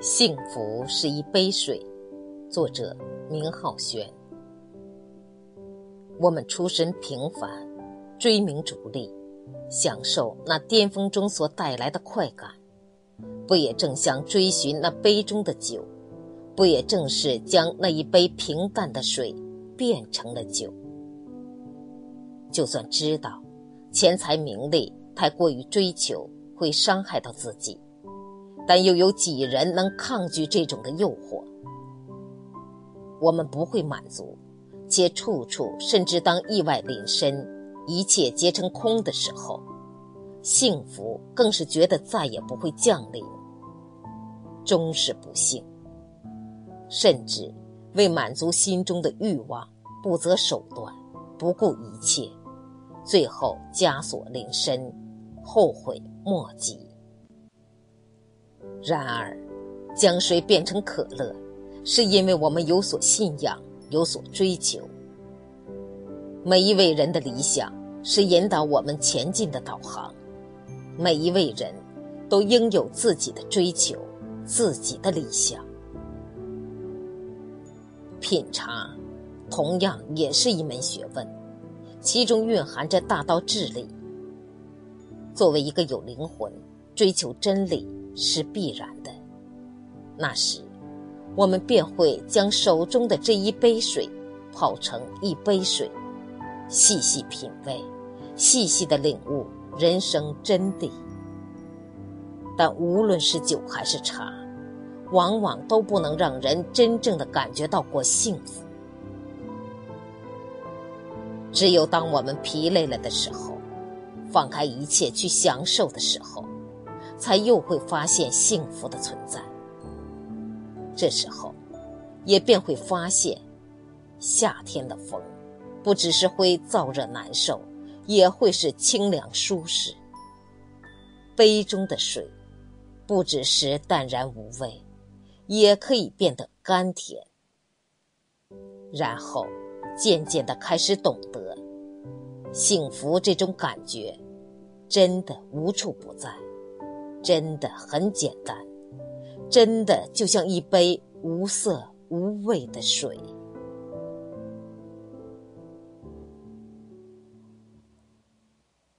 幸福是一杯水，作者明浩轩。我们出身平凡，追名逐利，享受那巅峰中所带来的快感，不也正像追寻那杯中的酒？不也正是将那一杯平淡的水变成了酒？就算知道钱财名利太过于追求会伤害到自己。但又有几人能抗拒这种的诱惑？我们不会满足，且处处甚至当意外临身，一切皆成空的时候，幸福更是觉得再也不会降临，终是不幸。甚至为满足心中的欲望，不择手段，不顾一切，最后枷锁临身，后悔莫及。然而，将水变成可乐，是因为我们有所信仰，有所追求。每一位人的理想是引导我们前进的导航，每一位人都应有自己的追求，自己的理想。品茶，同样也是一门学问，其中蕴含着大道智理。作为一个有灵魂，追求真理。是必然的。那时，我们便会将手中的这一杯水泡成一杯水，细细品味，细细的领悟人生真谛。但无论是酒还是茶，往往都不能让人真正的感觉到过幸福。只有当我们疲累了的时候，放开一切去享受的时候。才又会发现幸福的存在。这时候，也便会发现，夏天的风，不只是会燥热难受，也会是清凉舒适。杯中的水，不只是淡然无味，也可以变得甘甜。然后，渐渐的开始懂得，幸福这种感觉，真的无处不在。真的很简单，真的就像一杯无色无味的水。